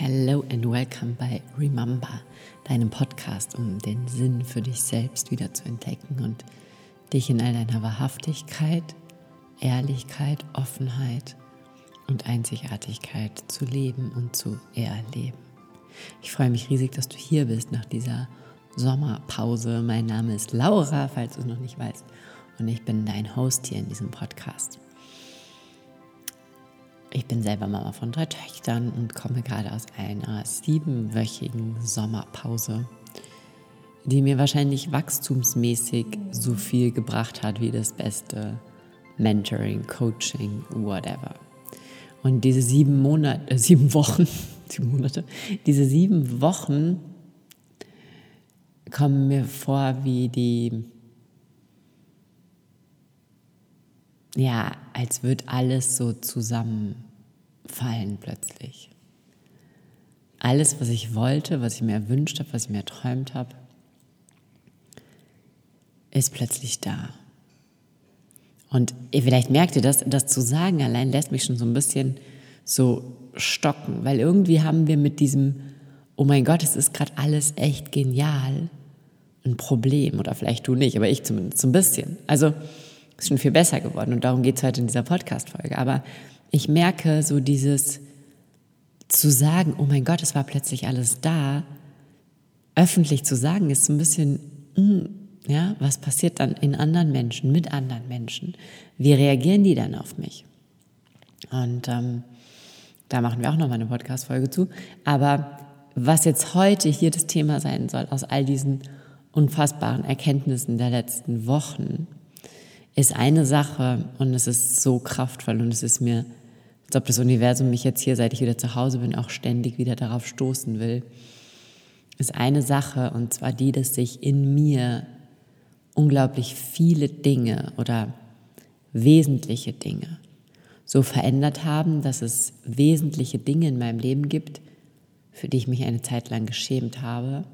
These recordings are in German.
Hello and welcome bei Remember, deinem Podcast, um den Sinn für dich selbst wieder zu entdecken und dich in all deiner Wahrhaftigkeit, Ehrlichkeit, Offenheit und Einzigartigkeit zu leben und zu erleben. Ich freue mich riesig, dass du hier bist nach dieser Sommerpause. Mein Name ist Laura, falls du es noch nicht weißt, und ich bin dein Host hier in diesem Podcast. Ich bin selber Mama von drei Töchtern und komme gerade aus einer siebenwöchigen Sommerpause, die mir wahrscheinlich wachstumsmäßig so viel gebracht hat wie das beste Mentoring, Coaching, whatever. Und diese sieben Monate, äh, sieben Wochen, sieben Monate, diese sieben Wochen kommen mir vor wie die ja, als würde alles so zusammenfallen plötzlich. Alles, was ich wollte, was ich mir erwünscht habe, was ich mir erträumt habe, ist plötzlich da. Und vielleicht merkt ihr das, das zu sagen allein lässt mich schon so ein bisschen so stocken, weil irgendwie haben wir mit diesem, oh mein Gott, es ist gerade alles echt genial, ein Problem. Oder vielleicht du nicht, aber ich zumindest so ein bisschen. Also, ist schon viel besser geworden und darum geht es heute in dieser Podcast-Folge. Aber ich merke so dieses zu sagen, oh mein Gott, es war plötzlich alles da, öffentlich zu sagen, ist so ein bisschen, hm, ja, was passiert dann in anderen Menschen, mit anderen Menschen? Wie reagieren die dann auf mich? Und ähm, da machen wir auch nochmal eine Podcast-Folge zu. Aber was jetzt heute hier das Thema sein soll, aus all diesen unfassbaren Erkenntnissen der letzten Wochen, ist eine Sache und es ist so kraftvoll und es ist mir, als ob das Universum mich jetzt hier, seit ich wieder zu Hause bin, auch ständig wieder darauf stoßen will, ist eine Sache und zwar die, dass sich in mir unglaublich viele Dinge oder wesentliche Dinge so verändert haben, dass es wesentliche Dinge in meinem Leben gibt, für die ich mich eine Zeit lang geschämt habe,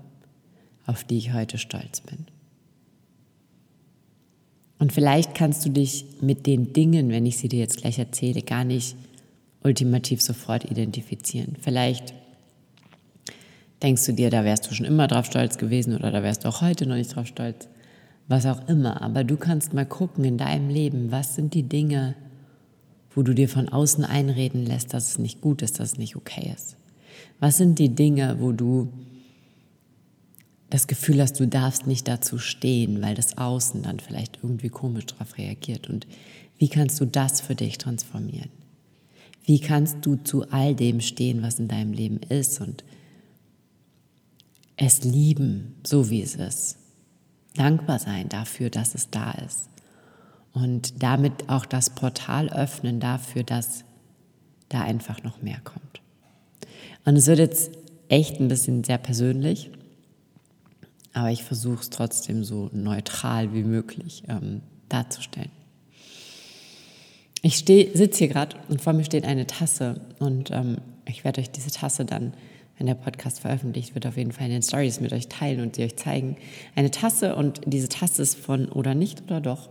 auf die ich heute stolz bin. Und vielleicht kannst du dich mit den Dingen, wenn ich sie dir jetzt gleich erzähle, gar nicht ultimativ sofort identifizieren. Vielleicht denkst du dir, da wärst du schon immer drauf stolz gewesen oder da wärst du auch heute noch nicht drauf stolz, was auch immer. Aber du kannst mal gucken in deinem Leben, was sind die Dinge, wo du dir von außen einreden lässt, dass es nicht gut ist, dass es nicht okay ist. Was sind die Dinge, wo du das Gefühl hast, du darfst nicht dazu stehen, weil das Außen dann vielleicht irgendwie komisch darauf reagiert. Und wie kannst du das für dich transformieren? Wie kannst du zu all dem stehen, was in deinem Leben ist und es lieben, so wie es ist? Dankbar sein dafür, dass es da ist. Und damit auch das Portal öffnen dafür, dass da einfach noch mehr kommt. Und es wird jetzt echt ein bisschen sehr persönlich aber ich versuche es trotzdem so neutral wie möglich ähm, darzustellen. Ich sitze hier gerade und vor mir steht eine Tasse und ähm, ich werde euch diese Tasse dann, wenn der Podcast veröffentlicht wird, auf jeden Fall in den Stories mit euch teilen und sie euch zeigen. Eine Tasse und diese Tasse ist von oder nicht oder doch.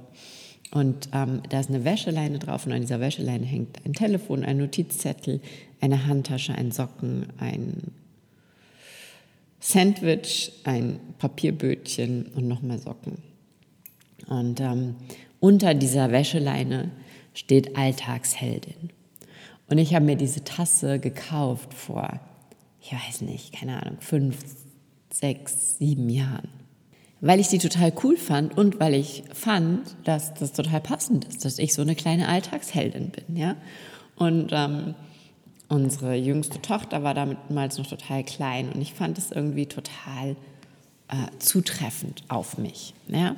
Und ähm, da ist eine Wäscheleine drauf und an dieser Wäscheleine hängt ein Telefon, ein Notizzettel, eine Handtasche, ein Socken, ein Sandwich, ein Papierbötchen und nochmal Socken. Und ähm, unter dieser Wäscheleine steht Alltagsheldin. Und ich habe mir diese Tasse gekauft vor, ich weiß nicht, keine Ahnung, fünf, sechs, sieben Jahren. Weil ich die total cool fand und weil ich fand, dass das total passend ist, dass ich so eine kleine Alltagsheldin bin, ja. Und ähm, unsere jüngste Tochter war damals noch total klein und ich fand es irgendwie total äh, zutreffend auf mich. Ja?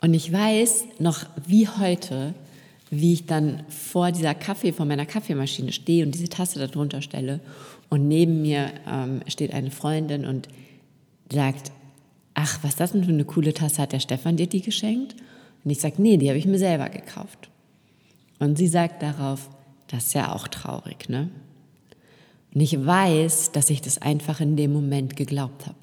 Und ich weiß noch wie heute, wie ich dann vor dieser Kaffee, vor meiner Kaffeemaschine stehe und diese Tasse darunter stelle und neben mir ähm, steht eine Freundin und sagt, ach, was das denn für eine coole Tasse, hat der Stefan dir die geschenkt? Und ich sage, nee, die habe ich mir selber gekauft. Und sie sagt darauf, das ist ja auch traurig, ne? Und ich weiß, dass ich das einfach in dem Moment geglaubt habe.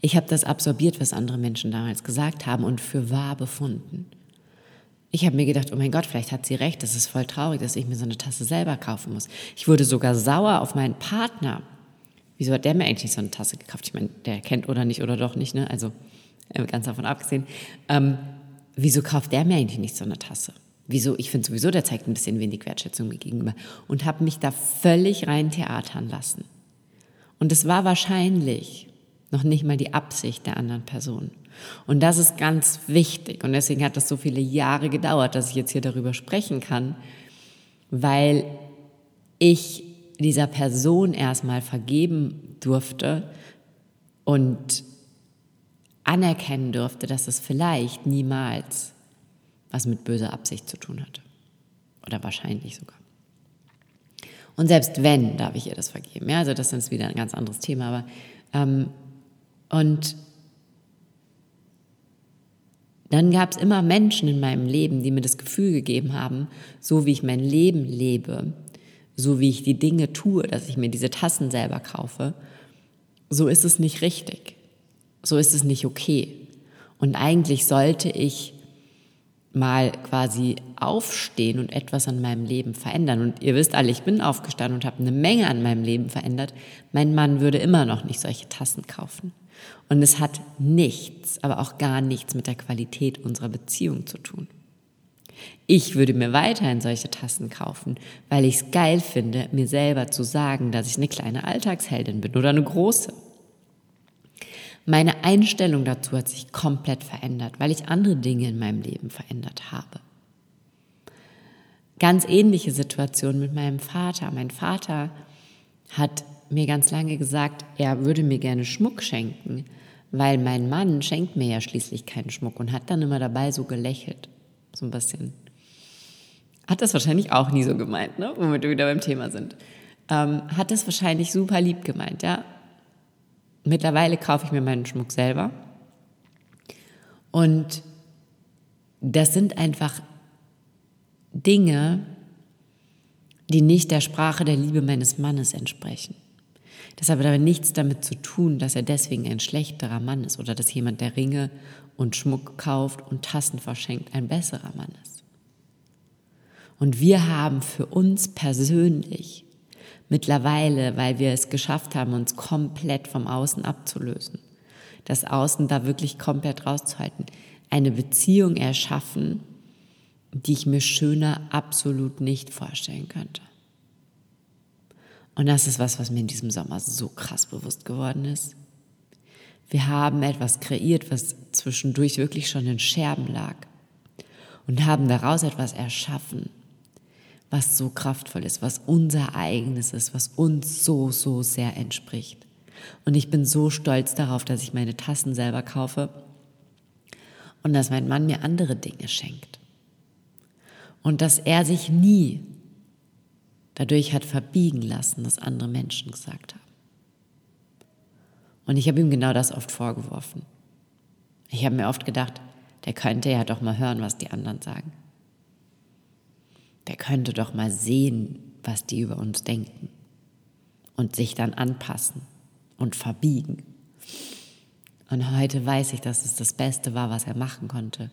Ich habe das absorbiert, was andere Menschen damals gesagt haben und für wahr befunden. Ich habe mir gedacht, oh mein Gott, vielleicht hat sie recht, das ist voll traurig, dass ich mir so eine Tasse selber kaufen muss. Ich wurde sogar sauer auf meinen Partner, wieso hat der mir eigentlich so eine Tasse gekauft? Ich meine, der kennt oder nicht oder doch nicht, ne? Also äh, ganz davon abgesehen. Ähm, wieso kauft der mir eigentlich nicht so eine Tasse? Wieso? Ich finde sowieso, der zeigt ein bisschen wenig Wertschätzung mir gegenüber. Und habe mich da völlig rein theatern lassen. Und es war wahrscheinlich noch nicht mal die Absicht der anderen Person. Und das ist ganz wichtig. Und deswegen hat das so viele Jahre gedauert, dass ich jetzt hier darüber sprechen kann, weil ich dieser Person erstmal vergeben durfte und anerkennen durfte, dass es vielleicht niemals was mit böser Absicht zu tun hatte. Oder wahrscheinlich sogar. Und selbst wenn, darf ich ihr das vergeben. Ja, also das ist wieder ein ganz anderes Thema. Aber ähm, und dann gab es immer Menschen in meinem Leben, die mir das Gefühl gegeben haben, so wie ich mein Leben lebe, so wie ich die Dinge tue, dass ich mir diese Tassen selber kaufe, so ist es nicht richtig. So ist es nicht okay. Und eigentlich sollte ich mal quasi aufstehen und etwas an meinem Leben verändern. Und ihr wisst alle, ich bin aufgestanden und habe eine Menge an meinem Leben verändert. Mein Mann würde immer noch nicht solche Tassen kaufen. Und es hat nichts, aber auch gar nichts mit der Qualität unserer Beziehung zu tun. Ich würde mir weiterhin solche Tassen kaufen, weil ich es geil finde, mir selber zu sagen, dass ich eine kleine Alltagsheldin bin oder eine große. Meine Einstellung dazu hat sich komplett verändert, weil ich andere Dinge in meinem Leben verändert habe. Ganz ähnliche Situation mit meinem Vater. Mein Vater hat mir ganz lange gesagt, er würde mir gerne Schmuck schenken, weil mein Mann schenkt mir ja schließlich keinen Schmuck und hat dann immer dabei so gelächelt. So ein bisschen. Hat das wahrscheinlich auch nie so gemeint, ne? womit wir wieder beim Thema sind. Ähm, hat das wahrscheinlich super lieb gemeint, ja. Mittlerweile kaufe ich mir meinen Schmuck selber. Und das sind einfach Dinge, die nicht der Sprache der Liebe meines Mannes entsprechen. Das hat aber nichts damit zu tun, dass er deswegen ein schlechterer Mann ist oder dass jemand, der Ringe und Schmuck kauft und Tassen verschenkt, ein besserer Mann ist. Und wir haben für uns persönlich mittlerweile, weil wir es geschafft haben, uns komplett vom Außen abzulösen, das Außen da wirklich komplett rauszuhalten, eine Beziehung erschaffen, die ich mir schöner absolut nicht vorstellen könnte. Und das ist was, was mir in diesem Sommer so krass bewusst geworden ist. Wir haben etwas kreiert, was zwischendurch wirklich schon in Scherben lag. Und haben daraus etwas erschaffen, was so kraftvoll ist, was unser eigenes ist, was uns so, so sehr entspricht. Und ich bin so stolz darauf, dass ich meine Tassen selber kaufe und dass mein Mann mir andere Dinge schenkt. Und dass er sich nie dadurch hat verbiegen lassen, was andere Menschen gesagt haben. Und ich habe ihm genau das oft vorgeworfen. Ich habe mir oft gedacht, der könnte ja doch mal hören, was die anderen sagen. Der könnte doch mal sehen, was die über uns denken und sich dann anpassen und verbiegen. Und heute weiß ich, dass es das Beste war, was er machen konnte,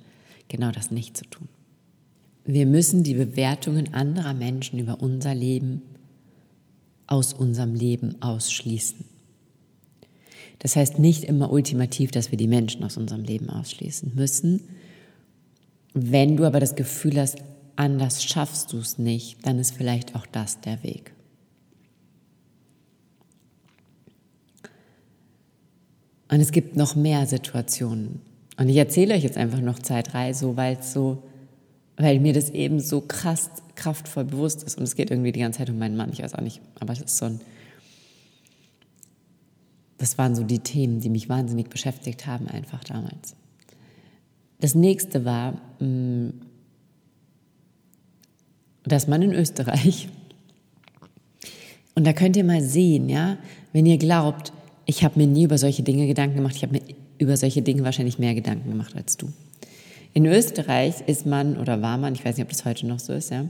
genau das nicht zu tun. Wir müssen die Bewertungen anderer Menschen über unser Leben aus unserem Leben ausschließen. Das heißt nicht immer ultimativ, dass wir die Menschen aus unserem Leben ausschließen müssen. Wenn du aber das Gefühl hast, anders schaffst du es nicht, dann ist vielleicht auch das der Weg. Und es gibt noch mehr Situationen. Und ich erzähle euch jetzt einfach noch Zeit drei, so weil so weil mir das eben so krass kraftvoll bewusst ist. Und es geht irgendwie die ganze Zeit um meinen Mann, ich weiß auch nicht, aber es ist so ein, das waren so die Themen, die mich wahnsinnig beschäftigt haben einfach damals. Das nächste war, mm, dass man in Österreich, und da könnt ihr mal sehen, ja, wenn ihr glaubt, ich habe mir nie über solche Dinge Gedanken gemacht, ich habe mir über solche Dinge wahrscheinlich mehr Gedanken gemacht als du. In Österreich ist man oder war man, ich weiß nicht, ob das heute noch so ist, ja,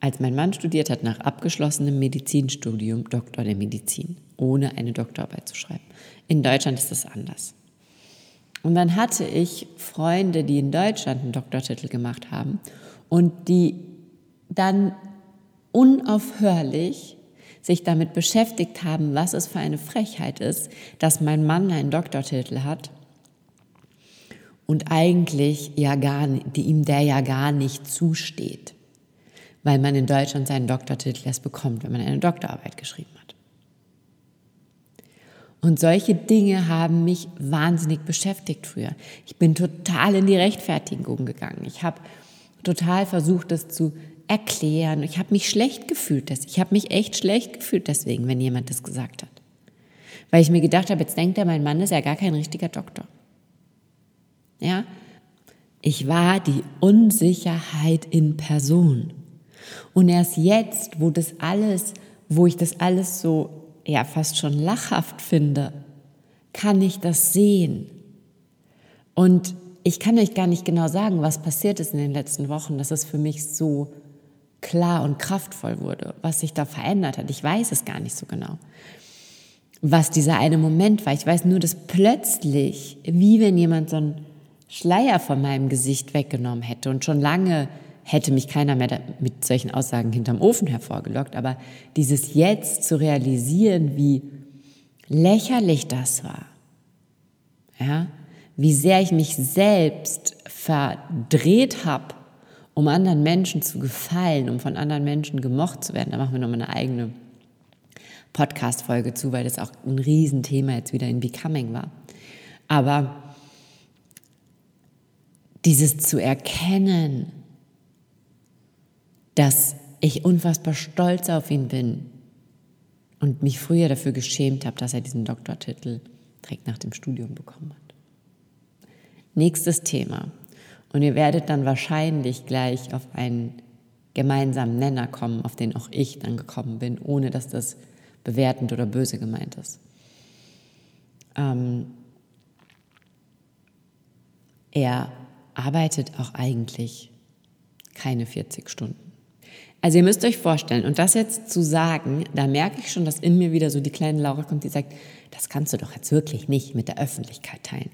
als mein Mann studiert hat, nach abgeschlossenem Medizinstudium Doktor der Medizin, ohne eine Doktorarbeit zu schreiben. In Deutschland ist das anders. Und dann hatte ich Freunde, die in Deutschland einen Doktortitel gemacht haben und die dann unaufhörlich sich damit beschäftigt haben, was es für eine Frechheit ist, dass mein Mann einen Doktortitel hat und eigentlich ja gar, ihm der ja gar nicht zusteht, weil man in Deutschland seinen Doktortitel erst bekommt, wenn man eine Doktorarbeit geschrieben hat. Und solche Dinge haben mich wahnsinnig beschäftigt früher. Ich bin total in die Rechtfertigung gegangen. Ich habe total versucht, das zu erklären. Ich habe mich schlecht gefühlt. Ich habe mich echt schlecht gefühlt deswegen, wenn jemand das gesagt hat. Weil ich mir gedacht habe, jetzt denkt er, mein Mann ist ja gar kein richtiger Doktor. Ja? Ich war die Unsicherheit in Person. Und erst jetzt, wo das alles, wo ich das alles so ja fast schon lachhaft finde, kann ich das sehen. Und ich kann euch gar nicht genau sagen, was passiert ist in den letzten Wochen, dass es für mich so klar und kraftvoll wurde, was sich da verändert hat. Ich weiß es gar nicht so genau, was dieser eine Moment war. Ich weiß nur, dass plötzlich, wie wenn jemand so einen Schleier von meinem Gesicht weggenommen hätte und schon lange hätte mich keiner mehr mit solchen Aussagen hinterm Ofen hervorgelockt, aber dieses jetzt zu realisieren, wie lächerlich das war, ja, wie sehr ich mich selbst verdreht habe, um anderen Menschen zu gefallen, um von anderen Menschen gemocht zu werden. Da machen wir nochmal eine eigene Podcast-Folge zu, weil das auch ein Riesenthema jetzt wieder in Becoming war. Aber dieses zu erkennen, dass ich unfassbar stolz auf ihn bin und mich früher dafür geschämt habe, dass er diesen Doktortitel direkt nach dem Studium bekommen hat. Nächstes Thema. Und ihr werdet dann wahrscheinlich gleich auf einen gemeinsamen Nenner kommen, auf den auch ich dann gekommen bin, ohne dass das bewertend oder böse gemeint ist. Ähm, er arbeitet auch eigentlich keine 40 Stunden. Also ihr müsst euch vorstellen, und das jetzt zu sagen, da merke ich schon, dass in mir wieder so die kleine Laura kommt, die sagt, das kannst du doch jetzt wirklich nicht mit der Öffentlichkeit teilen.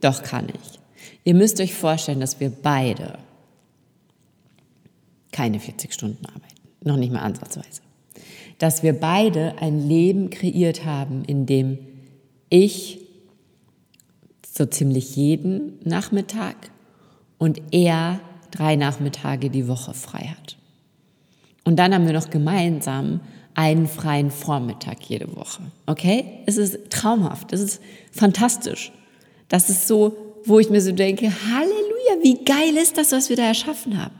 Doch kann ich. Ihr müsst euch vorstellen, dass wir beide keine 40 Stunden arbeiten, noch nicht mal ansatzweise. Dass wir beide ein Leben kreiert haben, in dem ich so ziemlich jeden Nachmittag und er drei Nachmittage die Woche frei hat. Und dann haben wir noch gemeinsam einen freien Vormittag jede Woche. Okay? Es ist traumhaft. Es ist fantastisch. Das ist so, wo ich mir so denke, Halleluja, wie geil ist das, was wir da erschaffen haben.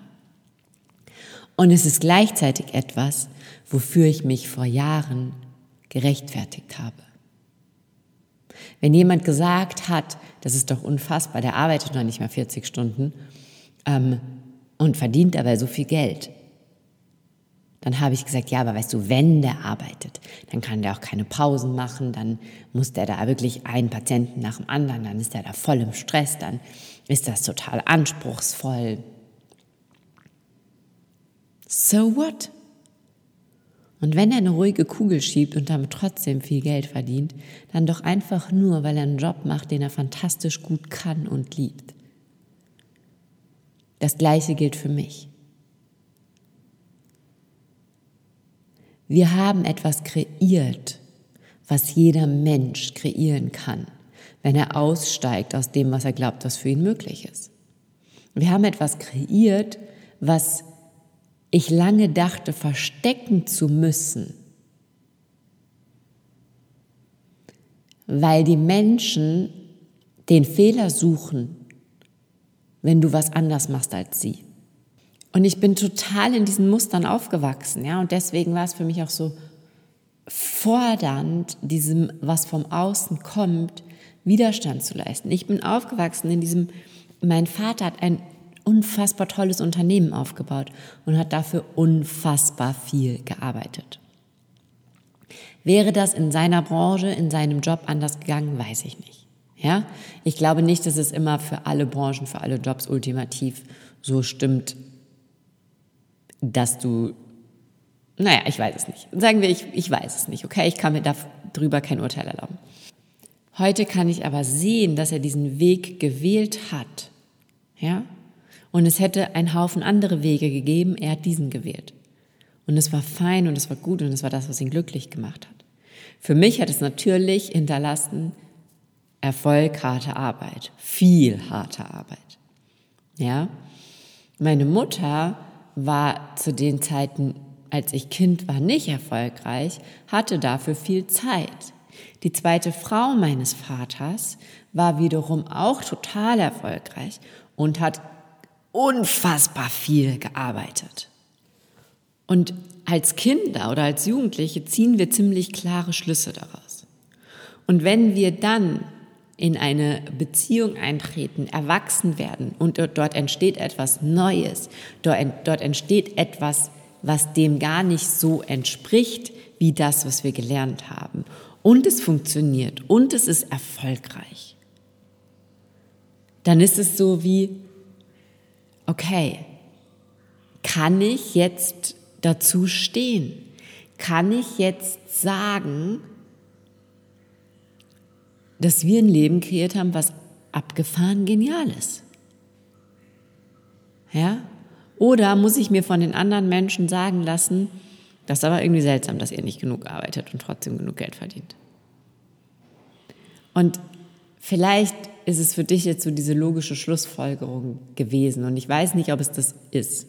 Und es ist gleichzeitig etwas, wofür ich mich vor Jahren gerechtfertigt habe. Wenn jemand gesagt hat, das ist doch unfassbar, der arbeitet noch nicht mal 40 Stunden ähm, und verdient aber so viel Geld, dann habe ich gesagt, ja, aber weißt du, wenn der arbeitet, dann kann der auch keine Pausen machen, dann muss der da wirklich einen Patienten nach dem anderen, dann ist der da voll im Stress, dann ist das total anspruchsvoll. So what? Und wenn er eine ruhige Kugel schiebt und damit trotzdem viel Geld verdient, dann doch einfach nur, weil er einen Job macht, den er fantastisch gut kann und liebt. Das Gleiche gilt für mich. Wir haben etwas kreiert, was jeder Mensch kreieren kann, wenn er aussteigt aus dem, was er glaubt, was für ihn möglich ist. Wir haben etwas kreiert, was ich lange dachte, verstecken zu müssen, weil die Menschen den Fehler suchen, wenn du was anders machst als sie. Und ich bin total in diesen Mustern aufgewachsen, ja, und deswegen war es für mich auch so fordernd, diesem, was vom Außen kommt, Widerstand zu leisten. Ich bin aufgewachsen in diesem, mein Vater hat ein unfassbar tolles Unternehmen aufgebaut und hat dafür unfassbar viel gearbeitet. Wäre das in seiner Branche, in seinem Job anders gegangen, weiß ich nicht. Ja, ich glaube nicht, dass es immer für alle Branchen, für alle Jobs ultimativ so stimmt, dass du, naja, ich weiß es nicht. Sagen wir, ich, ich weiß es nicht, okay? Ich kann mir darüber kein Urteil erlauben. Heute kann ich aber sehen, dass er diesen Weg gewählt hat, ja? Und es hätte einen Haufen andere Wege gegeben, er hat diesen gewählt. Und es war fein und es war gut und es war das, was ihn glücklich gemacht hat. Für mich hat es natürlich hinterlassen Erfolg, harte Arbeit, viel harte Arbeit. Ja, meine Mutter war zu den Zeiten, als ich Kind war, nicht erfolgreich, hatte dafür viel Zeit. Die zweite Frau meines Vaters war wiederum auch total erfolgreich und hat unfassbar viel gearbeitet. Und als Kinder oder als Jugendliche ziehen wir ziemlich klare Schlüsse daraus. Und wenn wir dann in eine Beziehung eintreten, erwachsen werden und dort entsteht etwas Neues, dort entsteht etwas, was dem gar nicht so entspricht wie das, was wir gelernt haben. Und es funktioniert und es ist erfolgreich. Dann ist es so wie, okay, kann ich jetzt dazu stehen? Kann ich jetzt sagen, dass wir ein Leben kreiert haben, was abgefahren genial ist? Ja? Oder muss ich mir von den anderen Menschen sagen lassen, das ist aber irgendwie seltsam, dass ihr nicht genug arbeitet und trotzdem genug Geld verdient. Und vielleicht ist es für dich jetzt so diese logische Schlussfolgerung gewesen. Und ich weiß nicht, ob es das ist.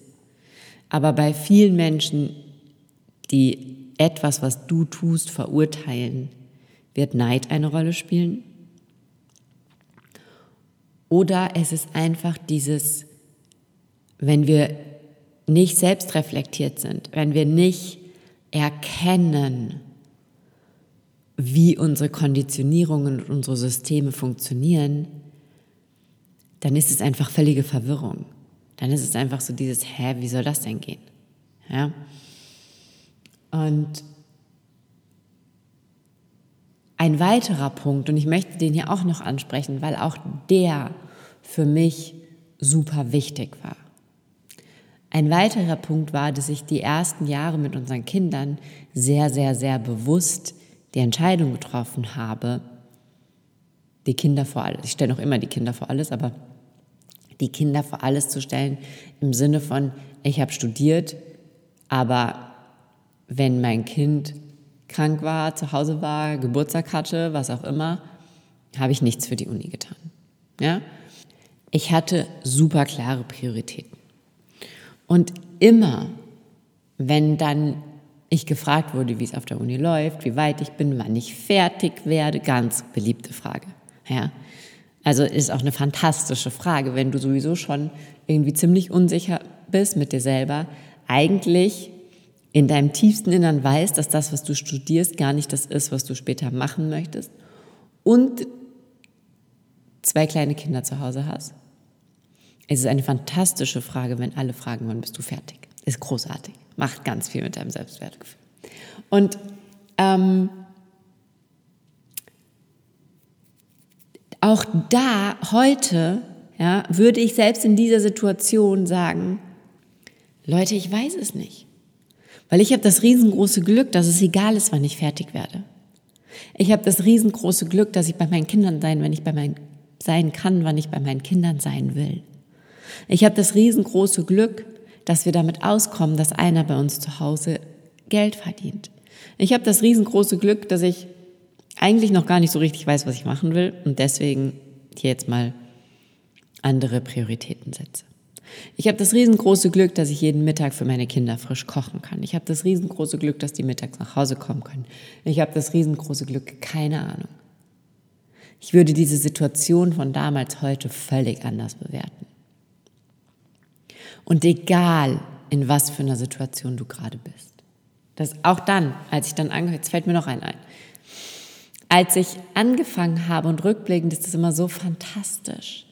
Aber bei vielen Menschen, die etwas, was du tust, verurteilen, wird Neid eine Rolle spielen? Oder es ist einfach dieses, wenn wir nicht selbst reflektiert sind, wenn wir nicht erkennen, wie unsere Konditionierungen und unsere Systeme funktionieren, dann ist es einfach völlige Verwirrung. Dann ist es einfach so dieses, hä, wie soll das denn gehen? Ja? Und ein weiterer Punkt, und ich möchte den hier auch noch ansprechen, weil auch der für mich super wichtig war. Ein weiterer Punkt war, dass ich die ersten Jahre mit unseren Kindern sehr, sehr, sehr bewusst die Entscheidung getroffen habe, die Kinder vor alles, ich stelle noch immer die Kinder vor alles, aber die Kinder vor alles zu stellen im Sinne von, ich habe studiert, aber wenn mein Kind krank war, zu Hause war, Geburtstag hatte, was auch immer, habe ich nichts für die Uni getan. Ja? Ich hatte super klare Prioritäten. Und immer, wenn dann ich gefragt wurde, wie es auf der Uni läuft, wie weit ich bin, wann ich fertig werde, ganz beliebte Frage. Ja? Also ist auch eine fantastische Frage, wenn du sowieso schon irgendwie ziemlich unsicher bist mit dir selber, eigentlich in deinem tiefsten Innern weißt, dass das, was du studierst, gar nicht das ist, was du später machen möchtest und zwei kleine Kinder zu Hause hast. Es ist eine fantastische Frage, wenn alle fragen, wann bist du fertig. Ist großartig, macht ganz viel mit deinem Selbstwertgefühl. Und ähm, auch da heute ja, würde ich selbst in dieser Situation sagen, Leute, ich weiß es nicht. Weil ich habe das riesengroße Glück, dass es egal ist, wann ich fertig werde. Ich habe das riesengroße Glück, dass ich bei meinen Kindern sein, wenn ich bei meinen sein kann, wann ich bei meinen Kindern sein will. Ich habe das riesengroße Glück, dass wir damit auskommen, dass einer bei uns zu Hause Geld verdient. Ich habe das riesengroße Glück, dass ich eigentlich noch gar nicht so richtig weiß, was ich machen will und deswegen hier jetzt mal andere Prioritäten setze. Ich habe das riesengroße Glück, dass ich jeden Mittag für meine Kinder frisch kochen kann. Ich habe das riesengroße Glück, dass die mittags nach Hause kommen können. Ich habe das riesengroße Glück, keine Ahnung. Ich würde diese Situation von damals heute völlig anders bewerten. Und egal, in was für einer Situation du gerade bist. Das auch dann, als ich dann angehört, jetzt fällt mir noch ein ein. Als ich angefangen habe, und rückblickend ist das immer so fantastisch,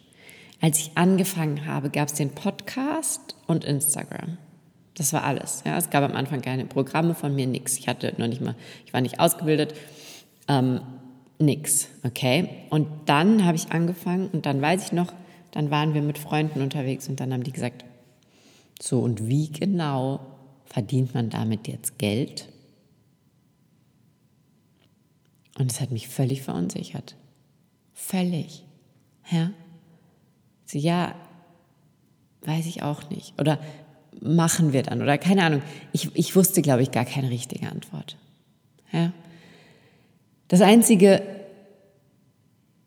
als ich angefangen habe, gab es den Podcast und Instagram. Das war alles. Ja, es gab am Anfang keine Programme von mir, nix. Ich hatte noch nicht mal, ich war nicht ausgebildet, ähm, nix. Okay. Und dann habe ich angefangen und dann weiß ich noch, dann waren wir mit Freunden unterwegs und dann haben die gesagt, so und wie genau verdient man damit jetzt Geld? Und es hat mich völlig verunsichert. Völlig. Ja? So, ja, weiß ich auch nicht. Oder machen wir dann? Oder keine Ahnung. Ich, ich wusste, glaube ich, gar keine richtige Antwort. Ja? Das Einzige,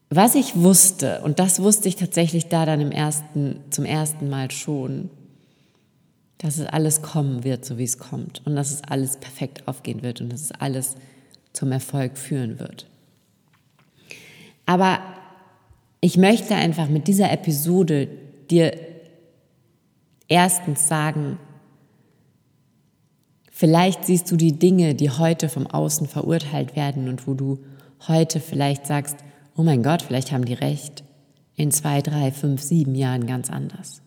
was ich wusste, und das wusste ich tatsächlich da dann im ersten, zum ersten Mal schon, dass es alles kommen wird, so wie es kommt. Und dass es alles perfekt aufgehen wird und dass es alles zum Erfolg führen wird. Aber ich möchte einfach mit dieser Episode dir erstens sagen, vielleicht siehst du die Dinge, die heute vom Außen verurteilt werden und wo du heute vielleicht sagst, oh mein Gott, vielleicht haben die recht, in zwei, drei, fünf, sieben Jahren ganz anders.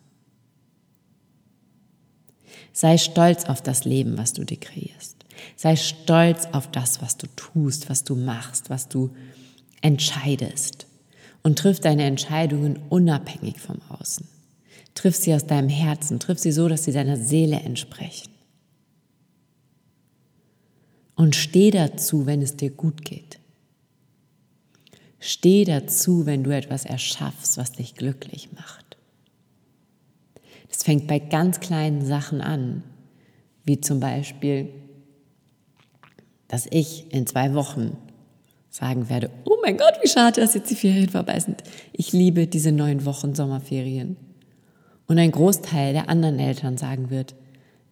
Sei stolz auf das Leben, was du dir kreierst. Sei stolz auf das, was du tust, was du machst, was du entscheidest. Und triff deine Entscheidungen unabhängig vom Außen. Triff sie aus deinem Herzen, triff sie so, dass sie deiner Seele entsprechen. Und steh dazu, wenn es dir gut geht. Steh dazu, wenn du etwas erschaffst, was dich glücklich macht. Das fängt bei ganz kleinen Sachen an, wie zum Beispiel, dass ich in zwei Wochen sagen werde, oh mein Gott, wie schade, dass jetzt die Ferien vorbei sind. Ich liebe diese neun Wochen Sommerferien. Und ein Großteil der anderen Eltern sagen wird,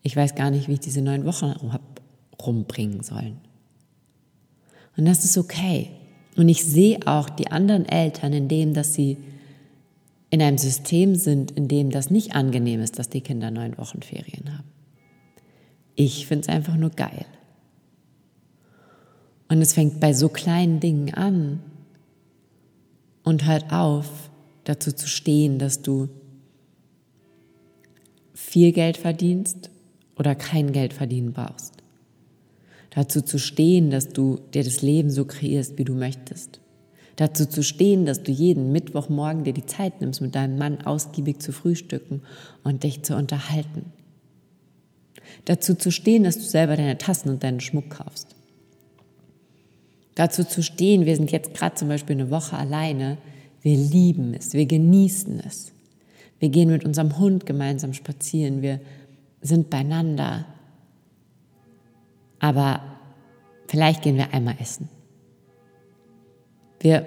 ich weiß gar nicht, wie ich diese neun Wochen rumbringen sollen. Und das ist okay. Und ich sehe auch die anderen Eltern in dem, dass sie in einem System sind, in dem das nicht angenehm ist, dass die Kinder neun Wochen Ferien haben. Ich finde es einfach nur geil. Und es fängt bei so kleinen Dingen an und hört auf, dazu zu stehen, dass du viel Geld verdienst oder kein Geld verdienen brauchst. Dazu zu stehen, dass du dir das Leben so kreierst, wie du möchtest. Dazu zu stehen, dass du jeden Mittwochmorgen dir die Zeit nimmst, mit deinem Mann ausgiebig zu frühstücken und dich zu unterhalten. Dazu zu stehen, dass du selber deine Tassen und deinen Schmuck kaufst. Dazu zu stehen, wir sind jetzt gerade zum Beispiel eine Woche alleine, wir lieben es, wir genießen es. Wir gehen mit unserem Hund gemeinsam spazieren, wir sind beieinander. Aber vielleicht gehen wir einmal essen. Wir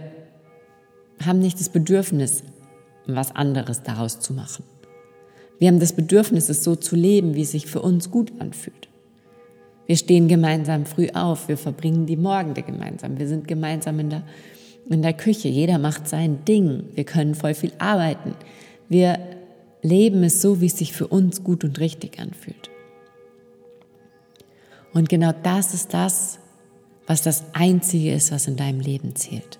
haben nicht das Bedürfnis, was anderes daraus zu machen. Wir haben das Bedürfnis, es so zu leben, wie es sich für uns gut anfühlt. Wir stehen gemeinsam früh auf, wir verbringen die Morgende gemeinsam, wir sind gemeinsam in der, in der Küche, jeder macht sein Ding, wir können voll viel arbeiten. Wir leben es so, wie es sich für uns gut und richtig anfühlt. Und genau das ist das, was das Einzige ist, was in deinem Leben zählt.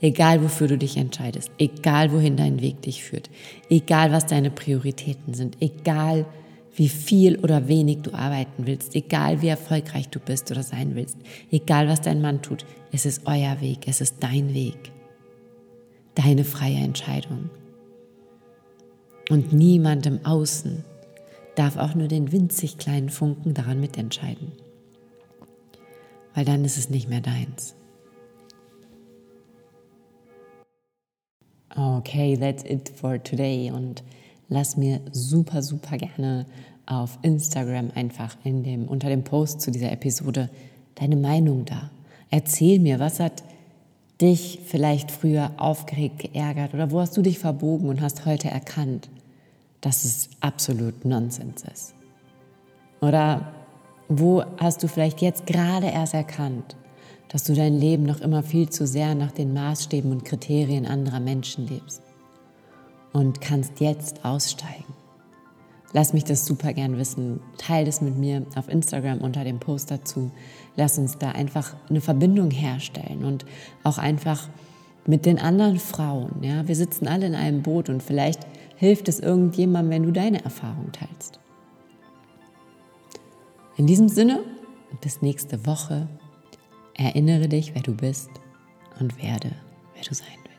Egal wofür du dich entscheidest, egal wohin dein Weg dich führt, egal was deine Prioritäten sind, egal wie viel oder wenig du arbeiten willst, egal wie erfolgreich du bist oder sein willst, egal was dein Mann tut, es ist euer Weg, es ist dein Weg, deine freie Entscheidung. Und niemand im Außen darf auch nur den winzig kleinen Funken daran mitentscheiden. Weil dann ist es nicht mehr deins. Okay, that's it for today. Und lass mir super, super gerne auf Instagram einfach in dem, unter dem Post zu dieser Episode deine Meinung da. Erzähl mir, was hat dich vielleicht früher aufgeregt, geärgert oder wo hast du dich verbogen und hast heute erkannt, dass es absolut Nonsens ist? Oder wo hast du vielleicht jetzt gerade erst erkannt, dass du dein Leben noch immer viel zu sehr nach den Maßstäben und Kriterien anderer Menschen lebst und kannst jetzt aussteigen? Lass mich das super gern wissen. Teil das mit mir auf Instagram unter dem Post dazu. Lass uns da einfach eine Verbindung herstellen und auch einfach mit den anderen Frauen. Ja, wir sitzen alle in einem Boot und vielleicht hilft es irgendjemandem, wenn du deine Erfahrung teilst. In diesem Sinne, bis nächste Woche. Erinnere dich, wer du bist und werde, wer du sein willst.